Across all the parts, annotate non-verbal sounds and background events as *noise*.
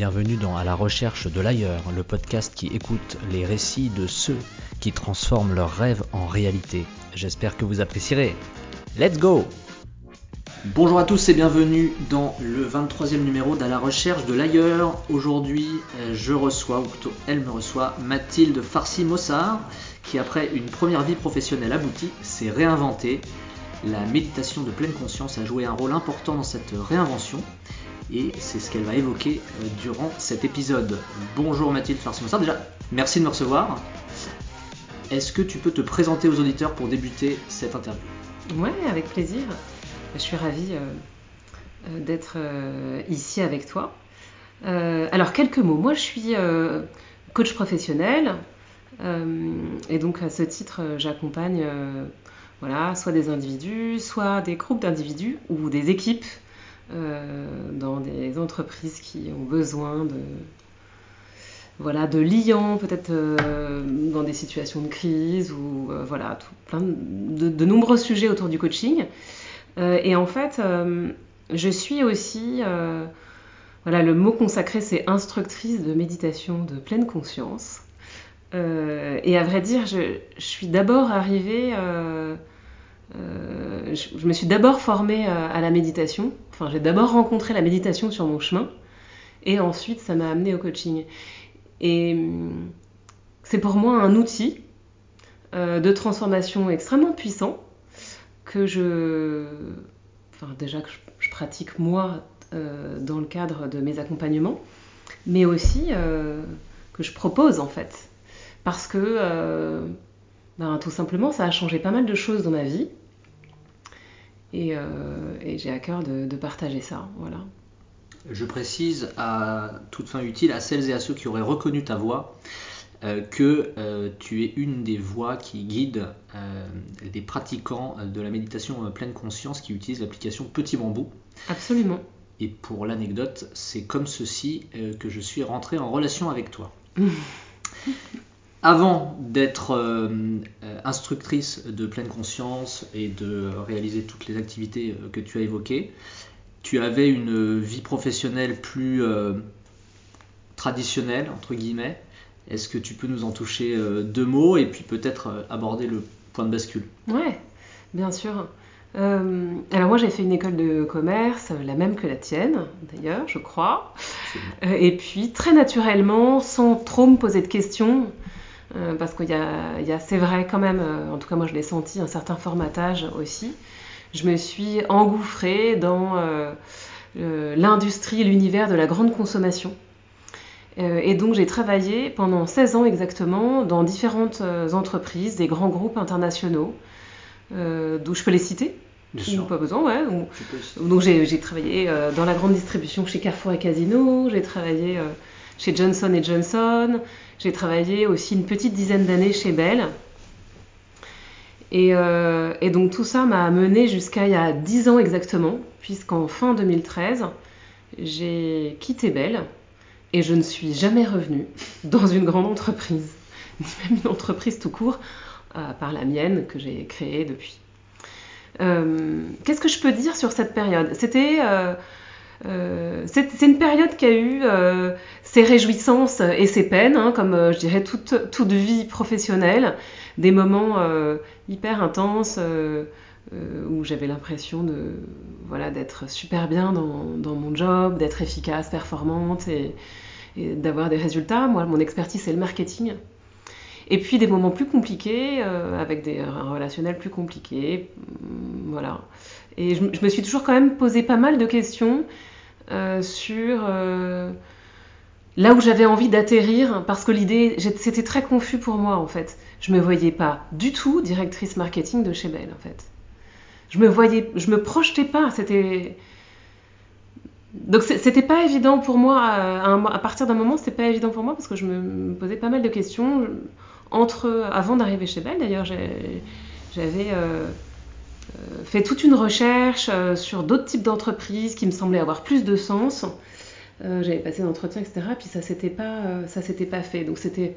bienvenue dans À la recherche de l'ailleurs, le podcast qui écoute les récits de ceux qui transforment leurs rêves en réalité. J'espère que vous apprécierez. Let's go Bonjour à tous et bienvenue dans le 23e numéro d'À la recherche de l'ailleurs. Aujourd'hui, euh, je reçois, ou plutôt elle me reçoit, Mathilde Farsi-Mossard, qui après une première vie professionnelle aboutie, s'est réinventée. La méditation de pleine conscience a joué un rôle important dans cette réinvention et c'est ce qu'elle va évoquer euh, durant cet épisode. Bonjour Mathilde Farsi-Mossard, déjà merci de me recevoir. Est-ce que tu peux te présenter aux auditeurs pour débuter cette interview? Ouais, avec plaisir. Je suis ravie euh, euh, d'être ici avec toi. alors, quelques mots. Moi, je suis coach professionnel. et donc, à ce titre, j'accompagne voilà, soit des individus, soit des groupes d'individus ou des équipes dans des entreprises qui ont besoin de, voilà, de liants, peut-être dans des situations de crise ou voilà, plein de, nombreux sujets autour du coaching. Euh, et en fait, euh, je suis aussi, euh, voilà, le mot consacré, c'est instructrice de méditation de pleine conscience. et à vrai dire, je, suis d'abord arrivée, je, me suis d'abord formée à la méditation. J'ai d'abord rencontré la méditation sur mon chemin, et ensuite, ça m'a amenée au coaching. Et c'est pour moi un outil de transformation extrêmement puissant que je, déjà que je, pratique moi euh, dans le cadre de mes accompagnements, mais aussi euh, que je propose en fait, parce que euh, ben, tout simplement ça a changé pas mal de choses dans ma vie et, j'ai à cœur de, de, partager ça, voilà. Je précise à toute fin utile à celles et à ceux qui auraient reconnu ta voix euh, que euh, tu es une des voix qui guide euh, des pratiquants de la méditation pleine conscience qui utilisent l'application Petit Bambou. Absolument. Et pour l'anecdote, c'est comme ceci que je suis rentré en relation avec toi. *laughs* Avant d'être instructrice de pleine conscience et de réaliser toutes les activités que tu as évoquées, tu avais une vie professionnelle plus traditionnelle, entre guillemets, est-ce que tu peux nous en toucher euh, deux mots et puis peut-être euh, aborder le point de bascule? Ouais, bien sûr. Euh, alors moi j'ai fait une école de commerce, la même que la tienne d'ailleurs, je crois. et puis très naturellement, sans trop me poser de questions, parce qu'il y a, c'est vrai quand même, en tout cas moi je l'ai senti, un certain formatage aussi. Je me suis engouffrée dans l'industrie, l'univers de la grande consommation. Euh, et donc j'ai travaillé pendant 16 ans exactement dans différentes euh, entreprises, des grands groupes internationaux, euh, d'où je peux les citer. Bien Pas besoin, ouais. Donc, j'ai travaillé dans la grande distribution chez Carrefour et Casino, j'ai travaillé chez Johnson Johnson, j'ai travaillé aussi une petite dizaine d'années chez Bell. Et, et, donc tout ça m'a mené jusqu'à il y a 10 ans exactement, puisqu'en fin 2013, j'ai quitté Bell et je ne suis jamais revenue *laughs* dans une grande entreprise, *laughs* ni même une entreprise tout court, à part la mienne que j'ai créée depuis. Euh, qu'est-ce que je peux dire sur cette période? C'était euh, euh, c'est une période qui a eu ses réjouissances et ses peines, hein, comme je dirais toute, toute, vie professionnelle, des moments hyper intenses où j'avais l'impression de voilà d'être super bien dans, dans mon job, d'être efficace, performante et, d'avoir des résultats. Moi, mon expertise, c'est le marketing. Et puis des moments plus compliqués, euh, avec des, un relationnel plus compliqué. Mm, voilà. Et je, me suis toujours quand même posé pas mal de questions euh, sur euh, là où j'avais envie d'atterrir, parce que l'idée, c'était très confus pour moi en fait. Je me voyais pas du tout directrice marketing de chez Bell en fait. Je me voyais, je me projetais pas. C'était donc c'était pas évident pour moi, à, partir d'un moment, c'était pas évident pour moi parce que je me, posais pas mal de questions. Entre, avant d'arriver chez Bell d'ailleurs, j'avais euh, euh, fait toute une recherche euh, sur d'autres types d'entreprises qui me semblaient avoir plus de sens. j'avais passé d'entretien, etc. Puis ça s'était pas, ça s'était pas fait. Donc c'était,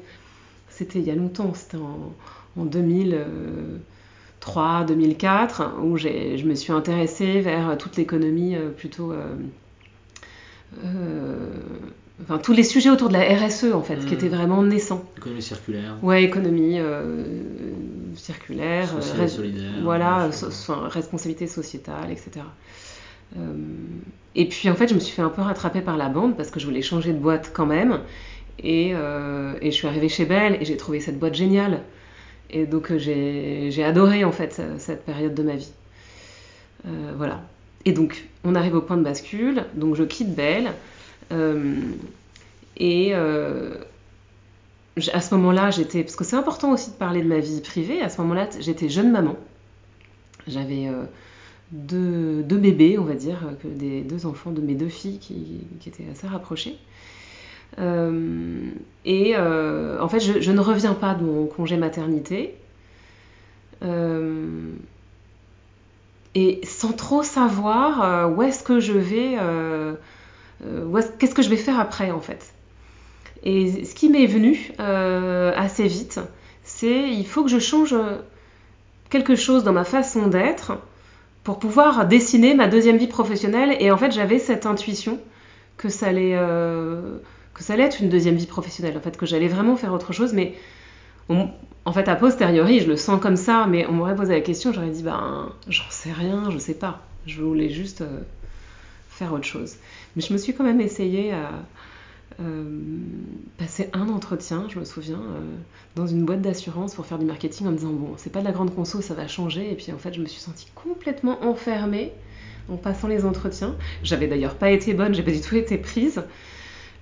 c'était il y a longtemps, c'était en, en 2003, 2004, où je me suis intéressée vers toute l'économie plutôt euh, enfin, tous les sujets autour de la RSE, en fait, qui Mhm. étaient vraiment naissants. Économie circulaire, Ouais, économie euh, circulaire, euh, solidaire. voilà, so- so- responsabilité sociétale, etc. Euh, et puis en fait, je me suis fait un peu rattraper par la bande parce que je voulais changer de boîte quand même. Et, euh, et je suis arrivée chez Bell et j'ai trouvé cette boîte géniale. Et donc j'ai adoré en fait cette période de ma vie. Euh, voilà. Et donc on arrive au point de bascule. Donc je quitte Bell. euh, et euh, à ce moment-là, j'étais. Parce que c'est important aussi de parler de ma vie privée. À ce moment-là, j'étais jeune maman. J'avais euh, deux, bébés, on va dire, euh, des deux enfants de mes deux filles qui, étaient assez rapprochés. Euh, et en fait, je, je ne reviens pas de mon congé maternité. Et sans trop savoir où est-ce que je vais, qu'est-ce que je vais faire après en fait. Et ce qui m'est venu euh, assez vite, c'est il faut que je change quelque chose dans ma façon d'être pour pouvoir dessiner ma deuxième vie professionnelle. Et en fait, j'avais cette intuition que ça allait, euh, que ça allait être une deuxième vie professionnelle, en fait, que j'allais vraiment faire autre chose. Mais en fait, a posteriori, je le sens comme ça, mais on m'aurait posé la question, j'aurais dit, ben, j'en sais rien, je sais pas. Je voulais juste euh, faire autre chose. Mais je me suis quand même essayée à euh, passer un entretien, je me souviens, euh, dans une boîte d'assurance pour faire du marketing en me disant, bon, c'est pas de la grande conso, ça va changer. Et puis en fait, je me suis sentie complètement enfermée en passant les entretiens. J'avais d'ailleurs pas été bonne, j'ai pas du tout été prise.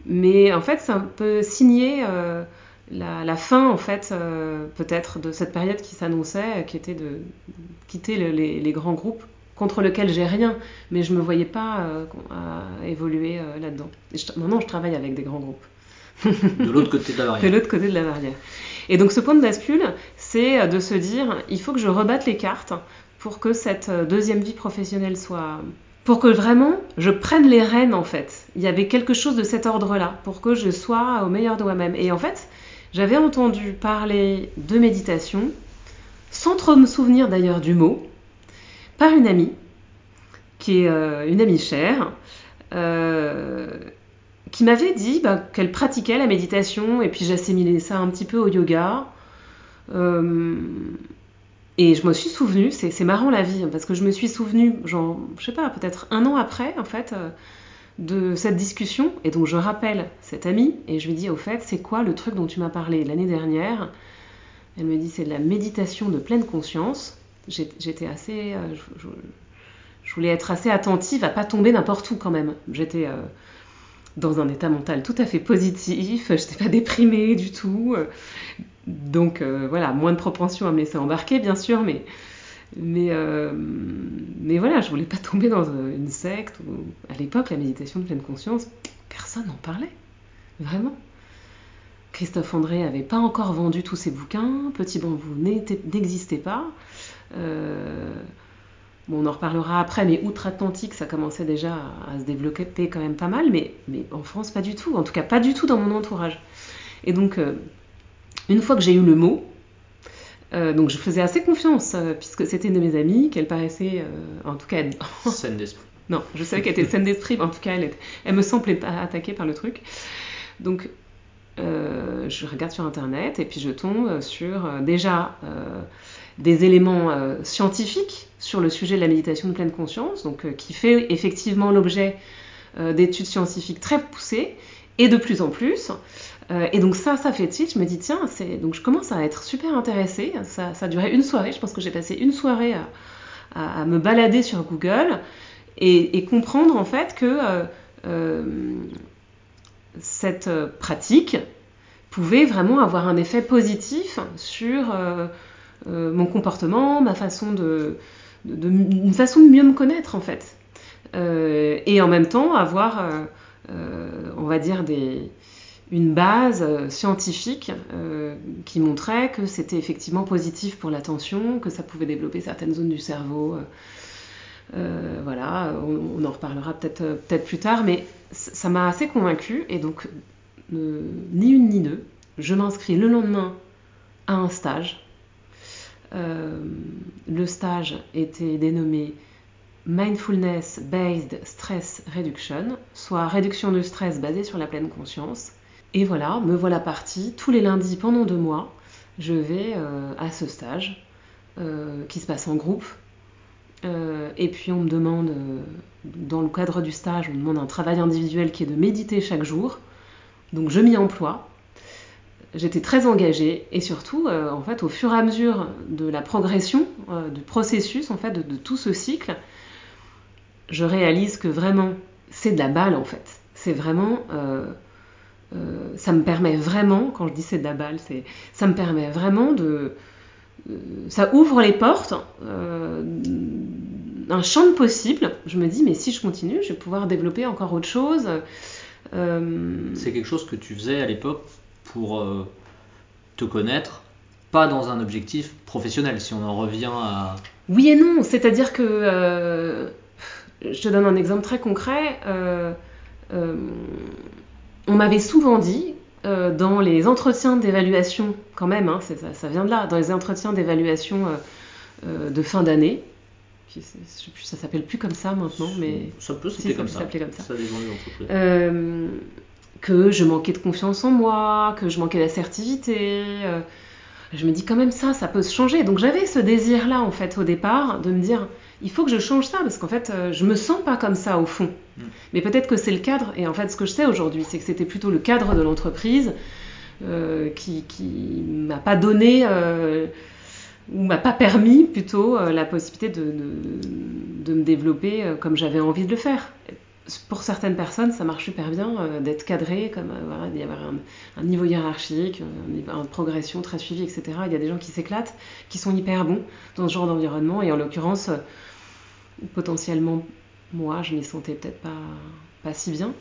Mais en fait, c'est un peu signé euh, la, la fin, en fait, euh, peut-être, de cette période qui s'annonçait, qui était de quitter le- les, les grands groupes contre lesquels j'ai rien, mais je me voyais pas euh, à évoluer euh, là-dedans. Maintenant, je travaille avec des grands groupes De l'autre côté de la *laughs* de barrière. l'autre côté de la barrière. Et donc ce point de bascule, c'est de se dire, il faut que je rebatte les cartes pour que cette euh, deuxième vie professionnelle soit... Pour que vraiment je prenne les rênes en fait. Il y avait quelque chose de cet ordre-là, pour que je sois au meilleur de moi-même. Et en fait, j'avais entendu parler de méditation, sans trop me souvenir d'ailleurs du mot, par une amie, qui est euh, une amie chère, euh, qui m'avait dit bah, qu'elle pratiquait la méditation et puis j'assimilais ça un petit peu au yoga. Euh, et je me suis souvenue, c'est marrant la vie, hein, parce que je me suis souvenue, genre, je sais pas, peut-être un an après, en fait, de cette discussion. Et donc je rappelle cette amie et je lui dis, au fait, c'est quoi le truc dont tu m'as parlé l'année dernière? Elle me dit, c'est de la méditation de pleine conscience. J'étais assez. euh, je, voulais être assez attentive à pas tomber n'importe où quand même. J'étais. euh, dans un état mental tout à fait positif, je n'étais pas déprimée du tout. Donc euh, voilà, moins de propension à me laisser embarquer, bien sûr, mais, mais, voilà, je voulais pas tomber dans une secte. Où, à l'époque, la méditation de pleine conscience, personne n'en parlait, vraiment. Christophe André n'avait pas encore vendu tous ses bouquins, Petit Bambou n'existait pas. Euh, Bon, on en reparlera après, mais outre-Atlantique, ça commençait déjà à, à se développer quand même pas mal, mais, mais en France, pas du tout. En tout cas, pas du tout dans mon entourage. Et donc, euh, une fois que j'ai eu le mot, euh, donc je faisais assez confiance, euh, puisque c'était une de mes amies, qu'elle paraissait, en tout cas, elle- d'esprit. *laughs* non, je savais qu'elle était saine d'esprit, mais en tout cas, elle, était- elle me semblait pas attaquée par le truc. Donc, je regarde sur Internet et puis je tombe sur déjà des éléments euh, scientifiques sur le sujet de la méditation de pleine conscience, donc euh, qui fait effectivement l'objet euh, d'études scientifiques très poussées et de plus en plus. Et donc ça, ça fait tilt. Je me dis tiens, donc je commence à être super intéressée. Ça, ça a duré une soirée. Je pense que j'ai passé une soirée à, me balader sur Google et, comprendre en fait que cette pratique pouvait vraiment avoir un effet positif sur mon comportement, ma façon de, une façon de mieux me connaître en fait. Euh, et en même temps avoir, euh, euh, on va dire, une base euh, scientifique euh, qui montrait que c'était effectivement positif pour l'attention, que ça pouvait développer certaines zones du cerveau. euh, euh, voilà, on, en reparlera peut-être euh, peut-être plus tard, mais ça m'a assez convaincue et donc euh, ni une ni deux, je m'inscris le lendemain à un stage. Euh, le stage était dénommé Mindfulness Based Stress Reduction, soit réduction de stress basée sur la pleine conscience. Et voilà, me voilà partie. Tous les lundis pendant deux mois, je vais euh, à ce stage euh, qui se passe en groupe. Et puis on me demande, dans le cadre du stage, on me demande un travail individuel qui est de méditer chaque jour. Donc je m'y emploie. J'étais très engagée et surtout, en fait, au fur et à mesure de la progression, du processus, en fait, de tout ce cycle, je réalise que vraiment, c'est de la balle en fait. C'est vraiment. Euh, euh, ça me permet vraiment, quand je dis c'est de la balle, c'est, ça me permet vraiment de. Euh, ça ouvre les portes un champ de possible. Je me dis, mais si je continue, je vais pouvoir développer encore autre chose. C'est quelque chose que tu faisais à l'époque pour te connaître, pas dans un objectif professionnel, si on en revient à. Oui et non, c'est-à-dire que je te donne un exemple très concret. Euh, euh, on m'avait souvent dit, euh, dans les entretiens d'évaluation, quand même, hein, ça, vient de là, dans les entretiens d'évaluation de fin d'année, je sais plus, ça s'appelle plus comme ça maintenant, mais ça peut s'appeler comme, ça. comme ça. ça que je manquais de confiance en moi, que je manquais d'assertivité. je me dis quand même ça, ça peut se changer. Donc j'avais ce désir-là en fait au départ de me dire il faut que je change ça parce qu'en fait, euh, je me sens pas comme ça au fond. Mm. Mais peut-être que c'est le cadre. Et en fait, ce que je sais aujourd'hui, c'est que c'était plutôt le cadre de l'entreprise euh, qui, qui m'a pas donné euh, ou m'a pas permis plutôt la possibilité de, de, me développer comme j'avais envie de le faire. Pour certaines personnes, ça marche super bien d'être cadré, comme voilà, d'y avoir un, niveau hiérarchique, une progression très suivie, etc. Il y a des gens qui s'éclatent, qui sont hyper bons dans ce genre d'environnement. Et en l'occurrence, potentiellement, moi, je m'y sentais peut-être pas, pas si bien.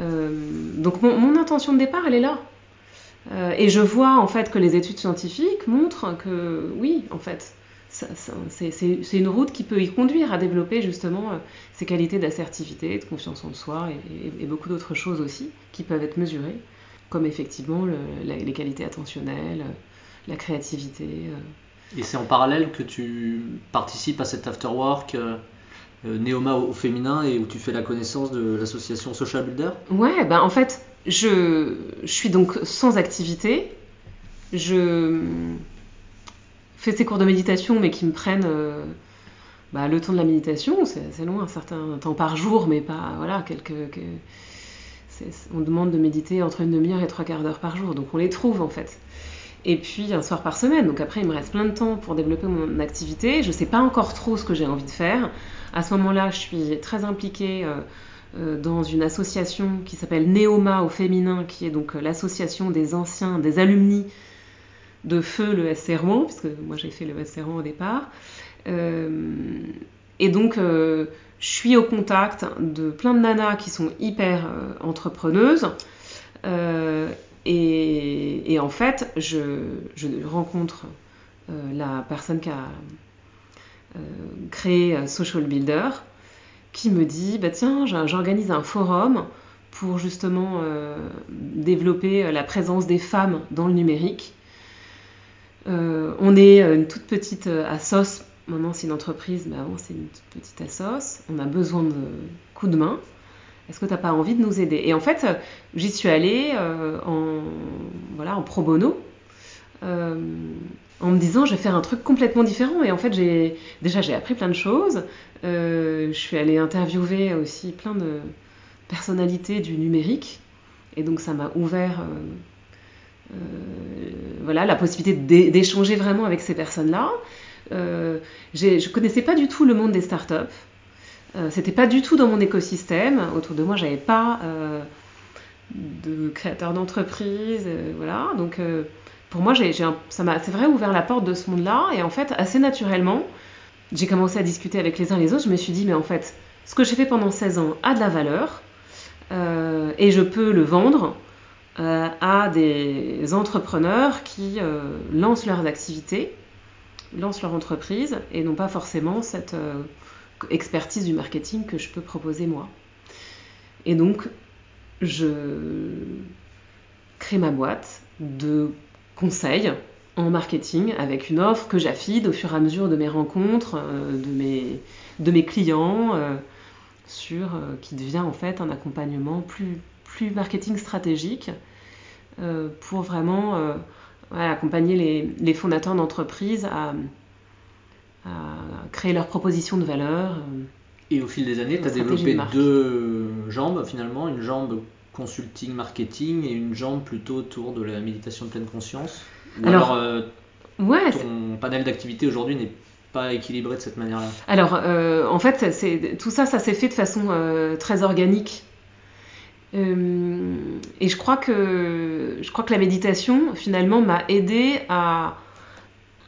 Euh, donc mon, intention de départ, elle est là. Euh, et je vois en fait que les études scientifiques montrent que oui, en fait, c'est une route qui peut y conduire à développer justement euh, ces qualités d'assertivité, de confiance en soi et, beaucoup d'autres choses aussi qui peuvent être mesurées, comme effectivement les qualités attentionnelles, la créativité. Et c'est en parallèle que tu participes à cet afterwork euh, Néoma au féminin et où tu fais la connaissance de l'association Social Builder? Ouais, ben en fait, je, je suis donc sans activité. Je fais ces cours de méditation, mais qui me prennent euh, bah, le temps de la méditation. C'est long, un certain temps par jour, mais pas voilà quelques. on demande de méditer entre une demi-heure et trois quarts d'heure par jour, donc on les trouve en fait et puis un soir par semaine. Donc après, il me reste plein de temps pour développer mon activité. Je ne sais pas encore trop ce que j'ai envie de faire. À ce moment-là, je suis très impliquée euh, euh, dans une association qui s'appelle Néoma au féminin, qui est donc l'association des anciens, des alumni de Feu le SC Rouen, puisque moi j'ai fait le SC au départ. et donc, je suis au contact de plein de nanas qui sont hyper entrepreneuses. Et, en fait, je, rencontre la personne qui a euh, créé Social Builder, qui me dit bah tiens, j'organise un forum pour justement euh, développer la présence des femmes dans le numérique. Euh, on est une toute petite assos, maintenant c'est une entreprise, mais avant c'est une toute petite assos. On a besoin de coups de main. Est-ce que tu n'as pas envie de nous aider? Et en fait, j'y suis allée en, voilà, en pro bono en me disant je vais faire un truc complètement différent. Et en fait, j'ai déjà j'ai appris plein de choses. Euh, je suis allée interviewer aussi plein de personnalités du numérique. Et donc ça m'a ouvert euh, euh, voilà, la possibilité d'échanger vraiment avec ces personnes-là. je ne connaissais pas du tout le monde des startups. C'était pas du tout dans mon écosystème. Autour de moi, j'avais pas de créateurs d'entreprise. voilà. Donc pour moi, ça m'a, c'est vrai, ouvert la porte de ce monde-là. Et en fait, assez naturellement, j'ai commencé à discuter avec les uns les autres. Je me suis dit, mais en fait, ce que j'ai fait pendant 16 ans a de la valeur. Euh, et je peux le vendre euh, à des entrepreneurs qui euh, lancent leurs activités, lancent leur entreprise et n'ont pas forcément cette expertise du marketing que je peux proposer moi. Et donc, je crée ma boîte de conseils en marketing avec une offre que j'affide au fur et à mesure de mes rencontres, euh, de, mes, de mes clients, euh, sur, euh, qui devient en fait un accompagnement plus, plus marketing stratégique pour vraiment accompagner les, les fondateurs d'entreprises à, à, créer leurs propositions de valeur. Et au fil des années, tu as développé deux jambes finalement, une jambe consulting marketing et une jambe plutôt autour de la méditation de pleine conscience alors, euh, ouais, ton panel d'activités aujourd'hui n'est pas équilibré de cette manière-là Alors, euh, en fait, tout ça, ça s'est fait de façon euh, très organique. Et je crois, que, je crois que la méditation, finalement, m'a aidé à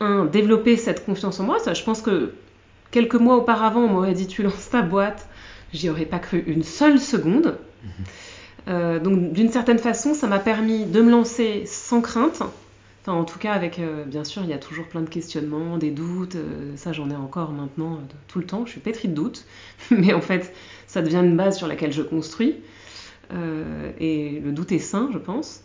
un, développer cette confiance en moi. Ça, je pense que quelques mois auparavant, on m'aurait dit tu lances ta boîte. J'y aurais pas cru une seule seconde. Mhm. donc, d'une certaine façon, ça m'a permis de me lancer sans crainte en tout cas, avec, euh, bien sûr, il y a toujours plein de questionnements, des doutes. Euh, ça, j'en ai encore maintenant euh, tout le temps. Je suis pétrie de doutes. *laughs* Mais en fait, ça devient une base sur laquelle je construis. Et le doute est sain, je pense.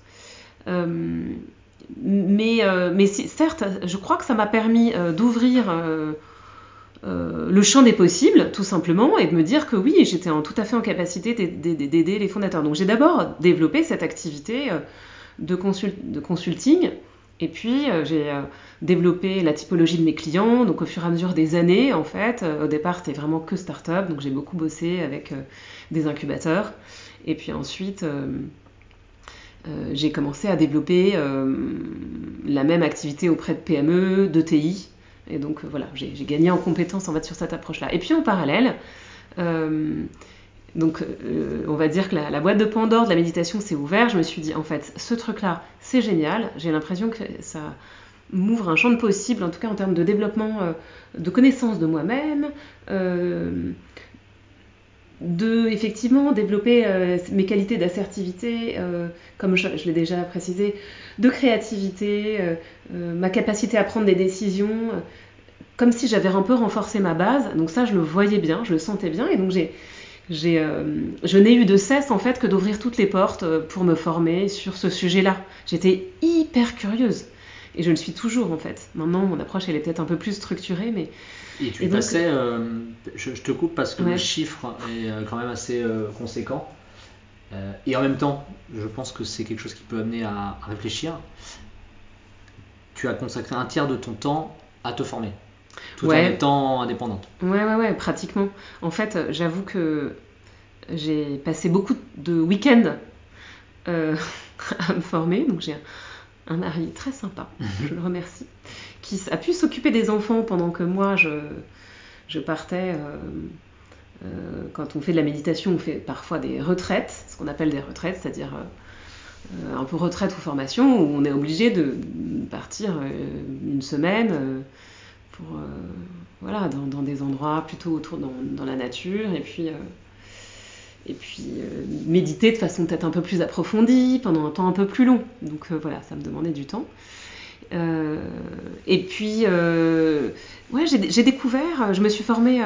mais, mais certes, je crois que ça m'a permis d'ouvrir le champ des possibles, tout simplement, et de me dire que oui, j'étais tout à fait en capacité d'aider les fondateurs. Donc j'ai d'abord développé cette activité de, consulting et puis, euh, j'ai euh, développé la typologie de mes clients. Donc, au fur et à mesure des années, en fait, euh, au départ, c'était vraiment que start-up. Donc, j'ai beaucoup bossé avec des incubateurs. Et puis ensuite, j'ai commencé à développer la même activité auprès de PME, de TI. Et donc, voilà, j'ai gagné en compétences en fait, sur cette approche-là. Et puis, en parallèle, donc, on va dire que la, boîte de Pandore de la méditation s'est ouverte. Je me suis dit, en fait, ce truc-là, c'est génial. J'ai l'impression que ça m'ouvre un champ de possible, en tout cas en termes de développement euh, de connaissance de moi-même, euh, de effectivement développer euh, mes qualités d'assertivité, comme je, l'ai déjà précisé, de créativité, ma capacité à prendre des décisions, comme si j'avais un peu renforcé ma base. Donc ça, je le voyais bien, je le sentais bien, et donc j'ai euh, je n'ai eu de cesse en fait que d'ouvrir toutes les portes euh, pour me former sur ce sujet-là. J'étais hyper curieuse et je le suis toujours en fait. Maintenant, mon approche elle est peut-être un peu plus structurée, mais et tu passais, euh, je, te coupe parce que le chiffre est quand même assez conséquent. et en même temps, je pense que c'est quelque chose qui peut amener à réfléchir. Tu as consacré un tiers de ton temps à te former tout en étant indépendante. Ouais, ouais, ouais, pratiquement. En fait, j'avoue que j'ai passé beaucoup de week-ends euh, *laughs* à me former. Donc j'ai un, mari très sympa, je le remercie, qui a pu s'occuper des enfants pendant que moi je, je partais. Euh, euh, quand on fait de la méditation, on fait parfois des retraites, ce qu'on appelle des retraites, c'est-à-dire un peu retraite ou formation, où on est obligé de partir une semaine pour, euh, voilà, dans, des endroits plutôt autour dans, la nature, et puis, euh, et puis euh, méditer de façon peut-être un peu plus approfondie, pendant un temps un peu plus long. Donc voilà, ça me demandait du temps. et puis, ouais, j'ai découvert, je me suis formée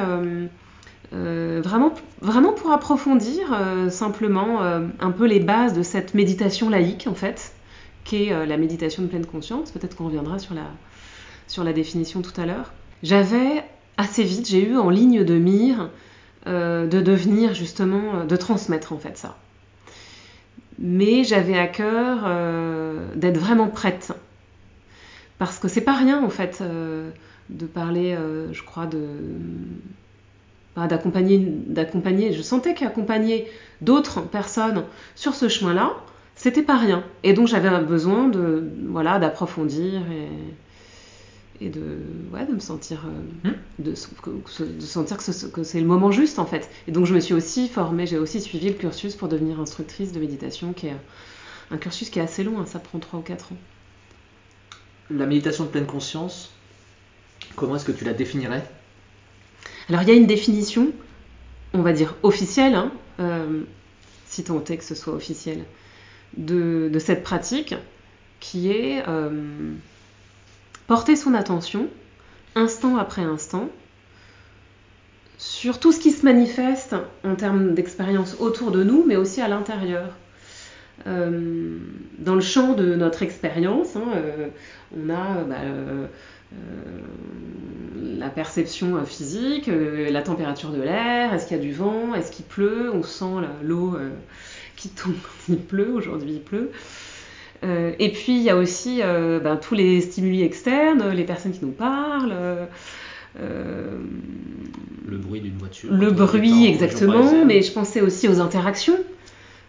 vraiment, vraiment pour approfondir simplement un peu les bases de cette méditation laïque, en fait, qui est la méditation de pleine conscience. Peut-être qu'on reviendra sur la, sur la définition tout à l'heure. J'avais assez vite, j'ai eu en ligne de mire euh, de devenir justement, euh, de transmettre en fait ça. Mais j'avais à cœur euh, d'être vraiment prête. Parce que c'est pas rien en fait de parler, je crois, de d'accompagner, d'accompagner. Je sentais qu'accompagner d'autres personnes sur ce chemin-là, c'était pas rien. Et donc j'avais besoin de voilà d'approfondir et de, ouais, de me sentir, euh, hmm. de, de, sentir que, c'est le moment juste en fait. Et donc je me suis aussi formée, j'ai aussi suivi le cursus pour devenir instructrice de méditation, qui est un cursus qui est assez long, hein, ça prend 3 ou 4 ans. La méditation de pleine conscience, comment est-ce que tu la définirais? Alors il y a une définition, on va dire officielle, hein, euh, si tant est que ce soit officiel, de, de cette pratique qui est euh, porter son attention, instant après instant, sur tout ce qui se manifeste en termes d'expérience autour de nous, mais aussi à l'intérieur. dans le champ de notre expérience, hein, on a bah, la perception physique, la température de l'air, est-ce qu'il y a du vent, est-ce qu'il pleut, on sent l'eau qui tombe *laughs* il pleut, aujourd'hui il pleut. Euh, et puis il y a aussi euh, ben, tous les stimuli externes, les personnes qui nous parlent. Euh, le bruit d'une voiture. Le bruit, exactement, mais je pensais aussi aux interactions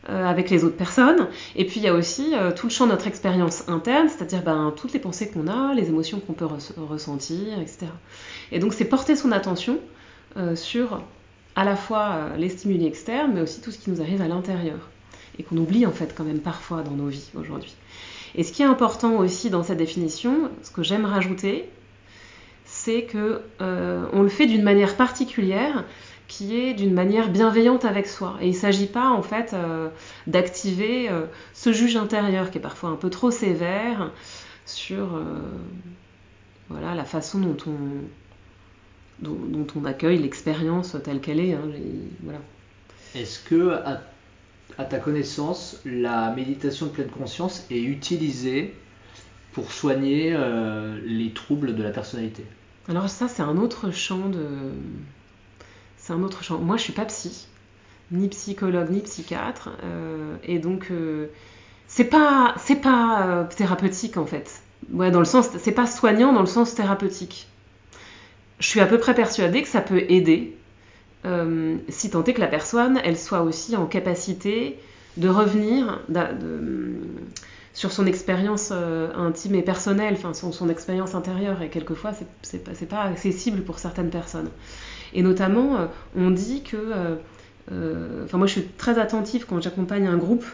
avec les autres personnes. Et puis il y a aussi tout le champ de notre expérience interne, c'est-à-dire ben, toutes les pensées qu'on a, les émotions qu'on peut ressentir, etc. Et donc c'est porter son attention sur à la fois les stimuli externes, mais aussi tout ce qui nous arrive à l'intérieur et qu'on oublie en fait quand même parfois dans nos vies aujourd'hui. Et ce qui est important aussi dans cette définition, ce que j'aime rajouter, c'est que euh, on le fait d'une manière particulière qui est d'une manière bienveillante avec soi. Et il ne s'agit pas en fait euh, d'activer euh, ce juge intérieur qui est parfois un peu trop sévère sur voilà, la façon dont on, dont, on accueille l'expérience telle qu'elle est. Hein. Est-ce que à ta connaissance, la méditation de pleine conscience est utilisée pour soigner euh, les troubles de la personnalité? Alors ça, c'est un autre champ de... C'est un autre champ. Moi, je suis pas psy, ni psychologue, ni psychiatre, euh, et donc euh, c'est pas pas thérapeutique en fait. Ouais, dans le sens, c'est pas soignant dans le sens thérapeutique. Je suis à peu près persuadée que ça peut aider euh, si tant est que la personne, elle soit aussi en capacité de revenir sur son expérience euh, intime et personnelle, enfin son, expérience intérieure, et quelquefois c'est pas, pas accessible pour certaines personnes. Et notamment, euh, on dit que, enfin moi je suis très attentive quand j'accompagne un groupe,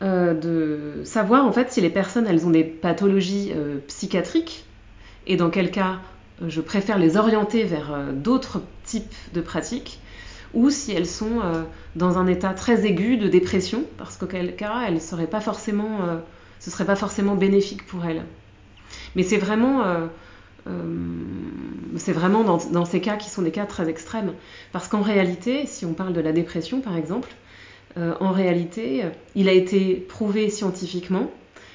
de savoir en fait si les personnes elles ont des pathologies psychiatriques, et dans quel cas je préfère les orienter vers d'autres type de pratiques, ou si elles sont euh, dans un état très aigu de dépression, parce qu'auquel cas, elles seraient pas forcément, euh, ce serait pas forcément bénéfique pour elles. Mais c'est vraiment, euh, c'est vraiment dans, dans, ces cas qui sont des cas très extrêmes, parce qu'en réalité, si on parle de la dépression par exemple, en réalité, il a été prouvé scientifiquement,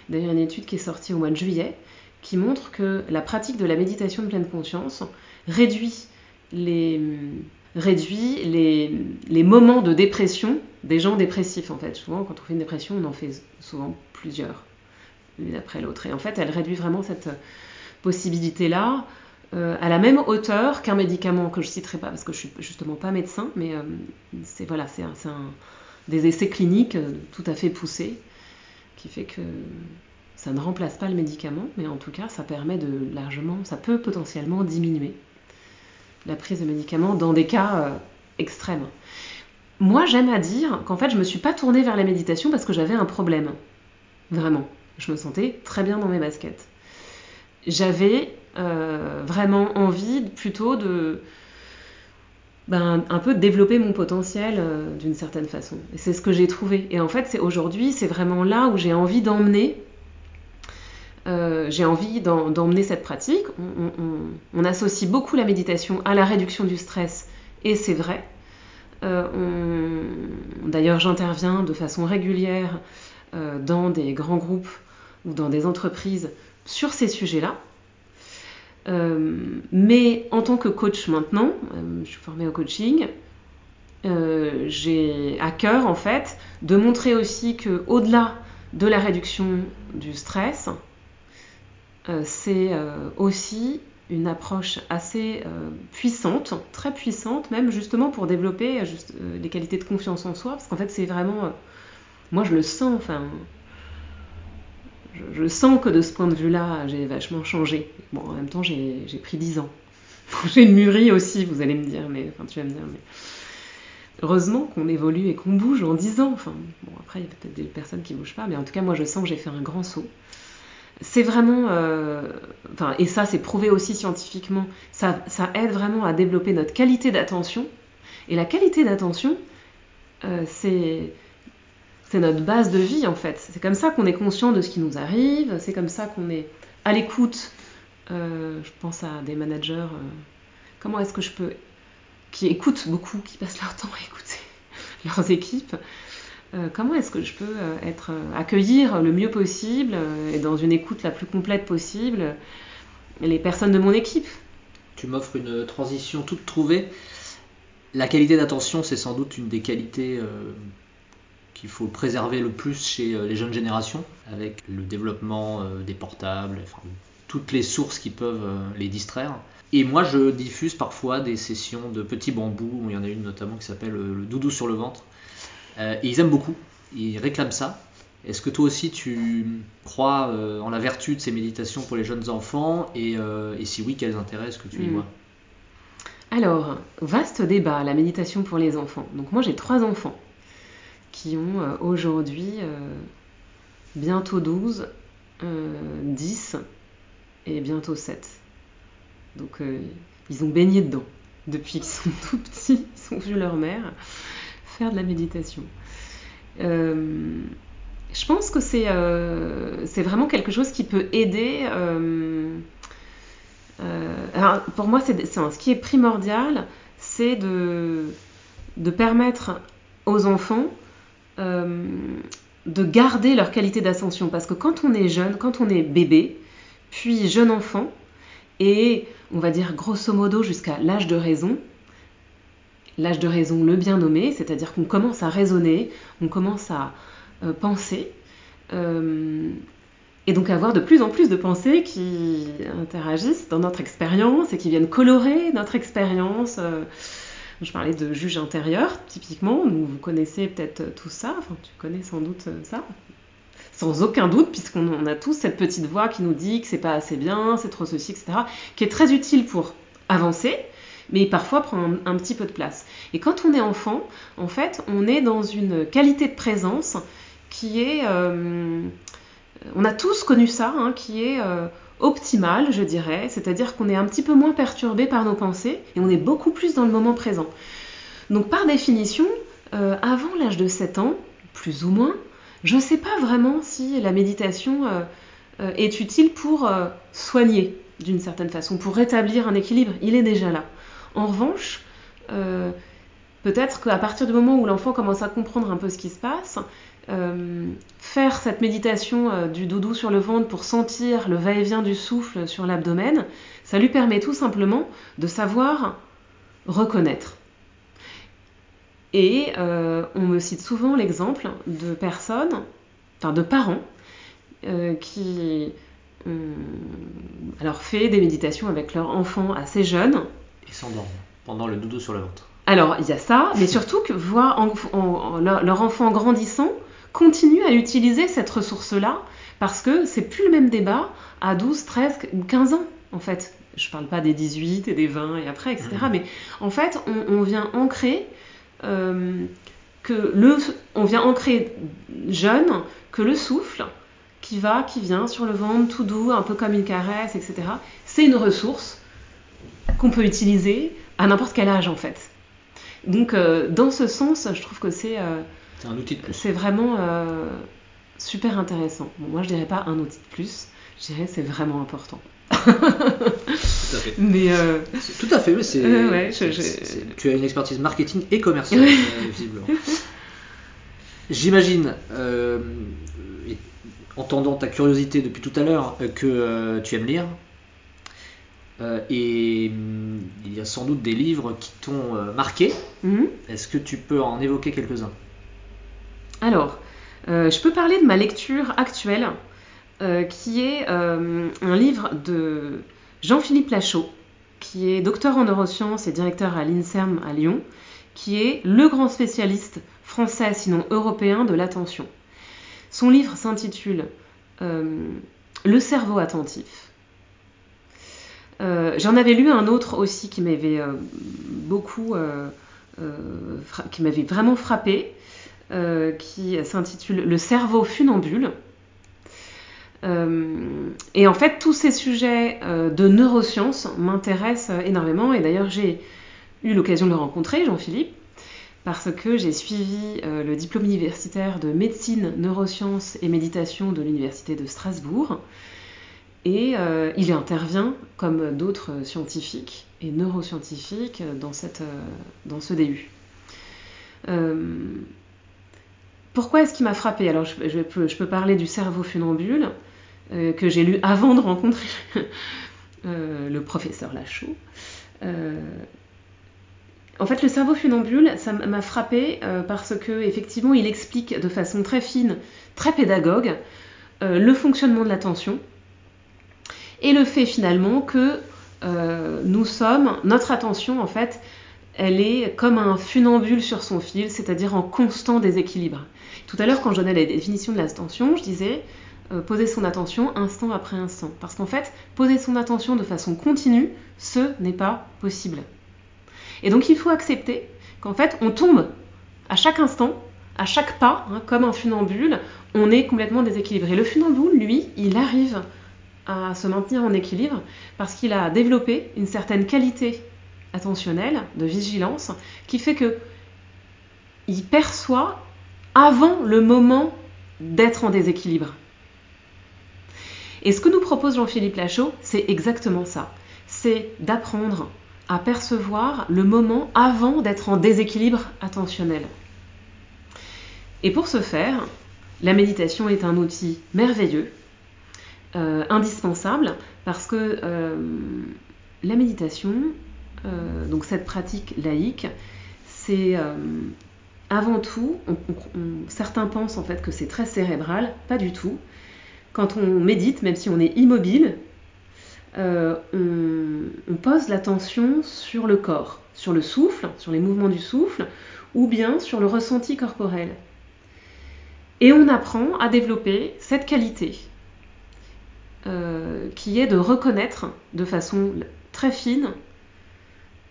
d'ailleurs une étude qui est sortie au mois de juillet, qui montre que la pratique de la méditation de pleine conscience réduit les, réduit les, moments de dépression des gens dépressifs en fait. Souvent quand on fait une dépression, on en fait souvent plusieurs, l'une après l'autre. Et en fait, elle réduit vraiment cette possibilité-là euh, à la même hauteur qu'un médicament que je citerai pas parce que je suis justement pas médecin, mais euh, c'est voilà, c'est un, des essais cliniques euh, tout à fait poussés qui fait que ça ne remplace pas le médicament, mais en tout cas, ça permet de largement, ça peut potentiellement diminuer la prise de médicaments dans des cas euh, extrêmes. Moi, j'aime à dire qu'en fait, je me suis pas tournée vers la méditation parce que j'avais un problème. Vraiment. Je me sentais très bien dans mes baskets. J'avais euh, vraiment envie plutôt de ben, un peu développer mon potentiel euh, d'une certaine façon. Et c'est ce que j'ai trouvé. Et en fait, c'est aujourd'hui, c'est vraiment là où j'ai envie d'emmener euh, j'ai envie d'emmener cette pratique. On, associe beaucoup la méditation à la réduction du stress, et c'est vrai. Euh, d'ailleurs, j'interviens de façon régulière euh, dans des grands groupes ou dans des entreprises sur ces sujets-là. mais en tant que coach maintenant, je suis formée au coaching, j'ai à cœur en fait de montrer aussi que au-delà de la réduction du stress, c'est euh, aussi une approche assez euh, puissante, très puissante, même justement pour développer juste, les qualités de confiance en soi, parce qu'en fait c'est vraiment, moi je le sens, enfin, je, sens que de ce point de vue-là, j'ai vachement changé. Bon, en même temps, j'ai pris 10 ans. *laughs* j'ai mûri aussi, vous allez me dire, mais enfin, tu vas me dire, mais heureusement qu'on évolue et qu'on bouge en 10 ans. Enfin, bon, après, il y a peut-être des personnes qui bougent pas, mais en tout cas, moi, je sens que j'ai fait un grand saut c'est vraiment, euh, et ça c'est prouvé aussi scientifiquement, ça, ça, aide vraiment à développer notre qualité d'attention. Et la qualité d'attention, euh, c'est notre base de vie en fait. C'est comme ça qu'on est conscient de ce qui nous arrive, c'est comme ça qu'on est à l'écoute. Euh, je pense à des managers, comment est-ce que je peux, qui écoutent beaucoup, qui passent leur temps à écouter *laughs* leurs équipes. Comment est-ce que je peux être accueillir le mieux possible et dans une écoute la plus complète possible les personnes de mon équipe? Tu m'offres une transition toute trouvée. La qualité d'attention, c'est sans doute une des qualités qu'il faut préserver le plus chez les jeunes générations, avec le développement des portables, toutes les sources qui peuvent les distraire. Et moi, je diffuse parfois des sessions de petits bambous. Il y en a une notamment qui s'appelle le doudou sur le ventre. Euh, et ils aiment beaucoup. Ils réclament ça. Est-ce que toi aussi tu crois euh, en la vertu de ces méditations pour les jeunes enfants et, euh, si oui, quels intérêts est-ce que tu y hmm. vois? Alors, vaste débat, la méditation pour les enfants. Donc moi j'ai trois enfants qui ont aujourd'hui bientôt 12, 10 et bientôt 7. Donc euh, ils ont baigné dedans. Depuis qu'ils sont *laughs* tout petits, ils ont vu leur mère faire de la méditation. Euh, je pense que euh, c'est vraiment quelque chose qui peut aider. alors pour moi, ce qui est primordial, c'est de, permettre aux enfants de garder leur qualité d'ascension. Parce que quand on est jeune, quand on est bébé, puis jeune enfant, et on va dire grosso modo jusqu'à l'âge de raison. L'âge de raison, le bien nommé, c'est-à-dire qu'on commence à raisonner, on commence à euh, penser, euh, et donc avoir de plus en plus de pensées qui interagissent dans notre expérience et qui viennent colorer notre expérience. Euh, je parlais de juge intérieur, typiquement, vous connaissez peut-être tout ça, enfin tu connais sans doute ça, sans aucun doute, puisqu'on a tous cette petite voix qui nous dit que c'est pas assez bien, c'est trop ceci, etc., qui est très utile pour avancer, mais parfois prend un, petit peu de place. Et quand on est enfant, en fait, on est dans une qualité de présence qui est, euh, on a tous connu ça, hein, qui est euh, optimale, je dirais, c'est-à-dire qu'on est un petit peu moins perturbé par nos pensées et on est beaucoup plus dans le moment présent. Donc par définition, euh, avant l'âge de 7 ans, plus ou moins, je ne sais pas vraiment si la méditation est utile pour soigner d'une certaine façon, pour rétablir un équilibre. Il est déjà là. En revanche, peut-être qu'à partir du moment où l'enfant commence à comprendre un peu ce qui se passe, faire cette méditation du doudou sur le ventre pour sentir le va-et-vient du souffle sur l'abdomen, ça lui permet tout simplement de savoir reconnaître. Et euh, on me cite souvent l'exemple de personnes, enfin de parents, euh, qui ont alors fait des méditations avec leur enfant assez jeune. Et s'endorment pendant le doudou sur le ventre. Alors il y a ça, mais surtout que voir leur, enfant grandissant continue à utiliser cette ressource-là parce que c'est plus le même débat à 12, 13 ou 15 ans en fait. Je parle pas des 18 et des 20 et après, etc. Mmh. Mais en fait, on, on vient ancrer euh, que le, on vient ancrer jeune que le souffle qui va, qui vient sur le ventre tout doux, un peu comme une caresse, etc. C'est une ressource qu'on peut utiliser à n'importe quel âge en fait. Donc euh, dans ce sens, je trouve que c'est euh, un outil de plus. C'est vraiment super intéressant. moi je dirais pas un outil de plus, je dirais c'est vraiment important. Tout à fait. *laughs* Mais euh, Tout à fait, mais c'est, tu as une expertise marketing et commerciale, euh, visiblement. *laughs* J'imagine, euh, entendant ta curiosité depuis tout à l'heure, que tu aimes lire. Et mm, il y a sans doute des livres qui t'ont marqué. Mhm. Est-ce que tu peux en évoquer quelques-uns? Alors, je peux parler de ma lecture actuelle euh, qui est euh, un livre de Jean-Philippe Lachaud, qui est docteur en neurosciences et directeur à l'INSERM à Lyon, qui est le grand spécialiste français, sinon européen, de l'attention. Son livre s'intitule euh, Le cerveau attentif. J'en avais lu un autre aussi qui m'avait beaucoup, qui m'avait vraiment frappé, qui s'intitule Le cerveau funambule euh, et en fait, tous ces sujets euh, de neurosciences m'intéressent énormément. Et d'ailleurs, j'ai eu l'occasion de le rencontrer, Jean-Philippe, parce que j'ai suivi euh, le diplôme universitaire de médecine, neurosciences et méditation de l'université de Strasbourg. Et il intervient, comme d'autres scientifiques et neuroscientifiques, dans, dans ce début. pourquoi est-ce qu'il m'a frappé? Alors, je, peux, parler du cerveau funambule, euh, que j'ai lu avant de rencontrer *laughs* euh, le professeur Lachaud. Euh, en fait, le cerveau funambule, ça m'a frappé parce que effectivement, il explique de façon très fine, très pédagogue, le fonctionnement de l'attention et le fait finalement que nous sommes, notre attention en fait, elle est comme un funambule sur son fil, c'est-à-dire en constant déséquilibre. Tout à l'heure, quand je donnais la définition de l'attention, je disais euh, poser son attention instant après instant. Parce qu'en fait, poser son attention de façon continue, ce n'est pas possible. Et donc il faut accepter qu'en fait, on tombe à chaque instant, à chaque pas, hein, comme un funambule, on est complètement déséquilibré. Le funambule, lui, il arrive à se maintenir en équilibre parce qu'il a développé une certaine qualité attentionnelle, de vigilance, qui fait que il perçoit avant le moment d'être en déséquilibre. Et ce que nous propose Jean-Philippe Lachaud, c'est exactement ça. C'est d'apprendre à percevoir le moment avant d'être en déséquilibre attentionnel. Et pour ce faire, la méditation est un outil merveilleux, euh, indispensable, parce que euh, la méditation, euh, donc cette pratique laïque, c'est avant tout, certains pensent en fait que c'est très cérébral, pas du tout quand on médite, même si on est immobile, on, pose l'attention sur le corps, sur le souffle, sur les mouvements du souffle, ou bien sur le ressenti corporel. Et on apprend à développer cette qualité, euh, qui est de reconnaître de façon très fine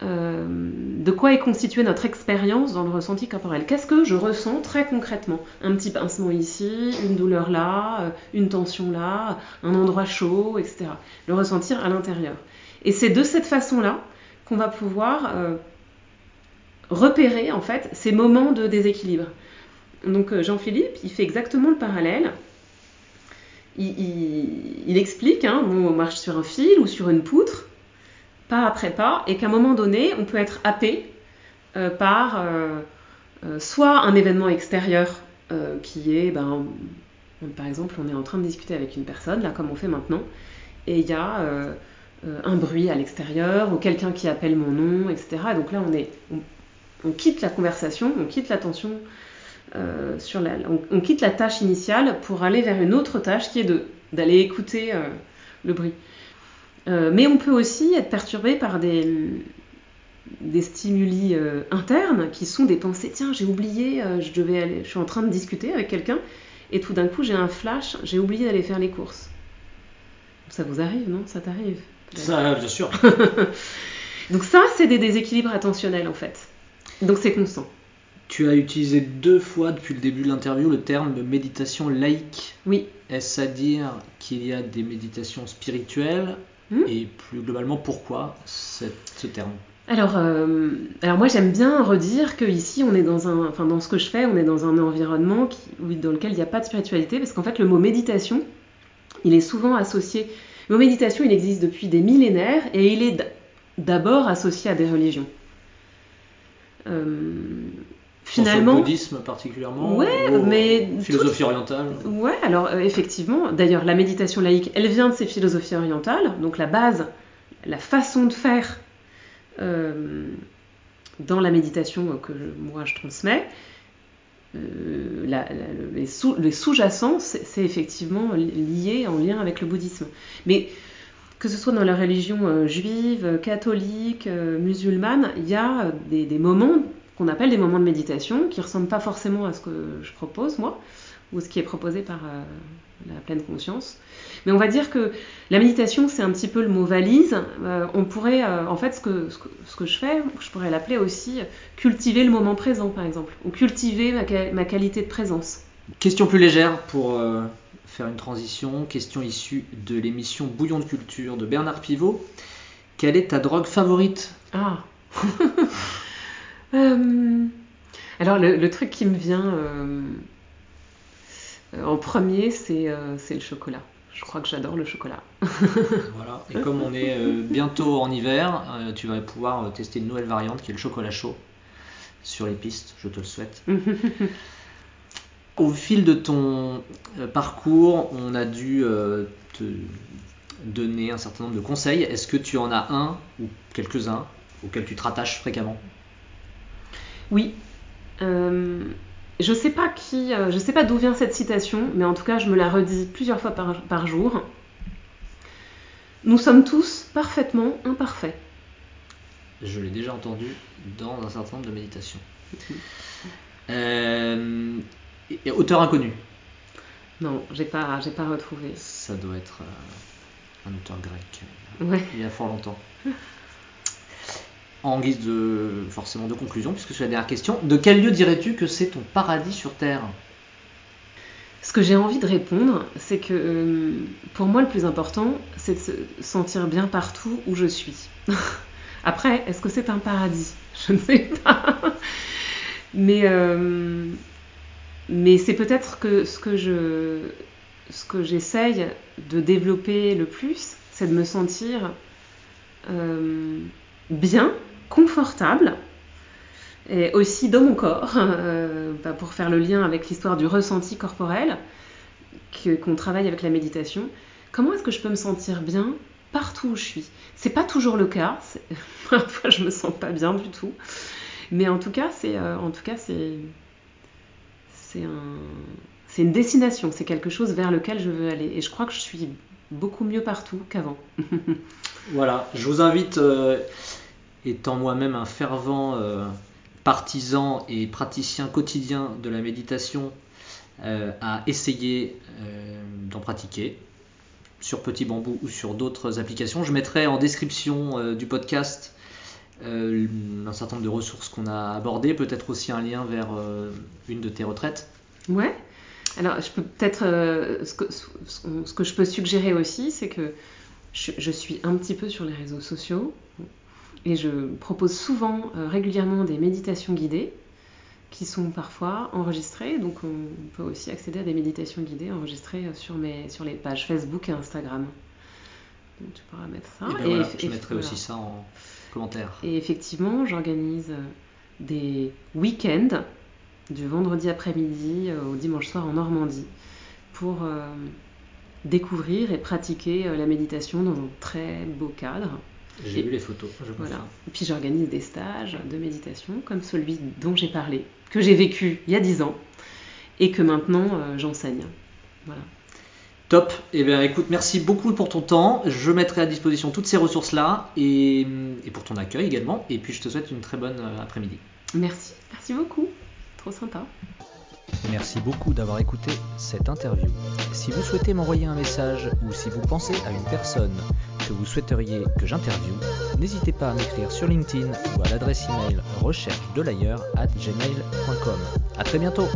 euh, de quoi est constituée notre expérience dans le ressenti corporel. Qu'est-ce que je ressens très concrètement? Un petit pincement ici, une douleur là, euh, une tension là, un endroit chaud, etc. Le ressentir à l'intérieur. Et c'est de cette façon-là qu'on va pouvoir repérer en fait ces moments de déséquilibre. Donc Jean-Philippe, il fait exactement le parallèle. Il, explique, hein, on marche sur un fil ou sur une poutre, pas après pas, et qu'à un moment donné, on peut être happé euh, par euh, euh, soit un événement extérieur qui est, ben, par exemple, on est en train de discuter avec une personne, là comme on fait maintenant, et il y a un bruit à l'extérieur, ou quelqu'un qui appelle mon nom, etc. Et donc là, on, est, on, quitte la conversation, on quitte l'attention sur la, on, quitte la tâche initiale pour aller vers une autre tâche qui est d'aller écouter le bruit. Euh, mais on peut aussi être perturbé par des, des stimuli euh, internes qui sont des pensées tiens j'ai oublié euh, je devais aller je suis en train de discuter avec quelqu'un et tout d'un coup j'ai un flash j'ai oublié d'aller faire les courses. Ça vous arrive non? Ça t'arrive? Ça bien sûr. *laughs* Donc ça c'est des déséquilibres attentionnels en fait. Donc c'est constant tu as utilisé deux fois depuis le début de l'interview le terme méditation laïque oui est-ce à dire qu'il y a des méditations spirituelles Hmm et plus globalement, pourquoi ce terme? Alors, euh, alors moi j'aime bien redire que ici on est dans un, enfin dans ce que je fais, on est dans un environnement qui, dans lequel il n'y a pas de spiritualité, parce qu'en fait le mot méditation, il est souvent associé. Le mot méditation, il existe depuis des millénaires et il est d'abord associé à des religions. Euh, finalement. le bouddhisme particulièrement Ouais, mais. Philosophie orientale Ouais, alors euh, effectivement, d'ailleurs, la méditation laïque, elle vient de ces philosophies orientales, donc la base, la façon de faire euh, dans la méditation que moi je transmets, euh, les, sous-jacents, c'est effectivement lié, en lien avec le bouddhisme. Mais que ce soit dans la religion juive, catholique, musulmane, il y a des moments qu'on appelle des moments de méditation, qui ne ressemblent pas forcément à ce que je propose, moi, ou ce qui est proposé par euh, la pleine conscience. Mais on va dire que la méditation, c'est un petit peu le mot valise. Euh, on pourrait, euh, en fait, ce que, ce que, je fais, je pourrais l'appeler aussi cultiver le moment présent, par exemple, ou cultiver ma, ma qualité de présence. Question plus légère pour faire une transition, question issue de l'émission Bouillon de culture de Bernard Pivot. Quelle est ta drogue favorite? Ah *laughs* Euh, alors, le, truc qui me vient euh, en premier, euh, c'est le chocolat. Je crois que j'adore le chocolat. *laughs* voilà, et comme on est bientôt en hiver, tu vas pouvoir tester une nouvelle variante qui est le chocolat chaud sur les pistes, je te le souhaite. *laughs* Au fil de ton parcours, on a dû te donner un certain nombre de conseils. Est-ce que tu en as un ou quelques-uns auxquels tu te rattaches fréquemment? Oui. Euh, je sais pas qui, euh, je sais pas d'où vient cette citation, mais en tout cas, je me la redis plusieurs fois par, par jour. Nous sommes tous parfaitement imparfaits. Je l'ai déjà entendu dans un certain nombre de méditations. *laughs* Euh, et- et auteur inconnu. Non, j'ai pas, j'ai pas retrouvé. Ça doit être euh, un auteur grec. Ouais. il y a fort longtemps. *laughs* En guise de forcément de conclusion, puisque c'est la dernière question, de quel lieu dirais-tu que c'est ton paradis sur Terre? Ce que j'ai envie de répondre, c'est que euh, pour moi, le plus important, c'est de se sentir bien partout où je suis. *laughs* Après, est-ce que c'est un paradis? *laughs* Je ne sais pas. Mais, euh, mais c'est peut-être que ce que je, j'essaye de développer le plus, c'est de me sentir euh, bien, confortable, et aussi dans mon corps, *laughs* euh, bah, pour faire le lien avec l'histoire du ressenti corporel qu'on travaille avec la méditation. Comment est-ce que je peux me sentir bien partout où je suis? C'est pas toujours le cas. *laughs* Parfois, je me sens pas bien du tout. Mais en tout cas, c'est euh, en tout cas c'est c'est un c'est une destination. C'est quelque chose vers lequel je veux aller. Et je crois que je suis beaucoup mieux partout qu'avant. *laughs* Voilà, je vous invite, euh, étant moi-même un fervent euh, partisan et praticien quotidien de la méditation, euh, à essayer d'en pratiquer sur Petit Bambou ou sur d'autres applications. Je mettrai en description du podcast un certain nombre de ressources qu'on a abordées, peut-être aussi un lien vers une de tes retraites. Ouais. Alors, je peux peut-être. ce que je peux suggérer aussi, c'est que je, je suis un petit peu sur les réseaux sociaux et je propose souvent, euh, régulièrement, des méditations guidées qui sont parfois enregistrées. Donc, on peut aussi accéder à des méditations guidées enregistrées euh, sur, mes, sur les pages Facebook et Instagram. Donc, tu pourras mettre ça. Et ben voilà, eff- je mettrai voilà. aussi ça en commentaire. Et effectivement, j'organise euh, des week-ends du vendredi après-midi au dimanche soir en Normandie pour euh, découvrir et pratiquer euh, la méditation dans un très beau cadre. J'ai vu les photos, je Voilà. Et puis j'organise des stages de méditation comme celui dont j'ai parlé, que j'ai vécu il y a 10 ans et que maintenant euh, j'enseigne. Voilà. Top. Et bien écoute, merci beaucoup pour ton temps. Je mettrai à disposition toutes ces ressources-là et, et pour ton accueil également. Et puis je te souhaite une très bonne euh, après-midi. Merci, merci beaucoup. Trop sympa. Merci beaucoup d'avoir écouté cette interview. Si vous souhaitez m'envoyer un message ou si vous pensez à une personne que vous souhaiteriez que j'interviewe, n'hésitez pas à m'écrire sur LinkedIn ou à l'adresse email recherche de l'ailleurs at gmail.com. À très bientôt!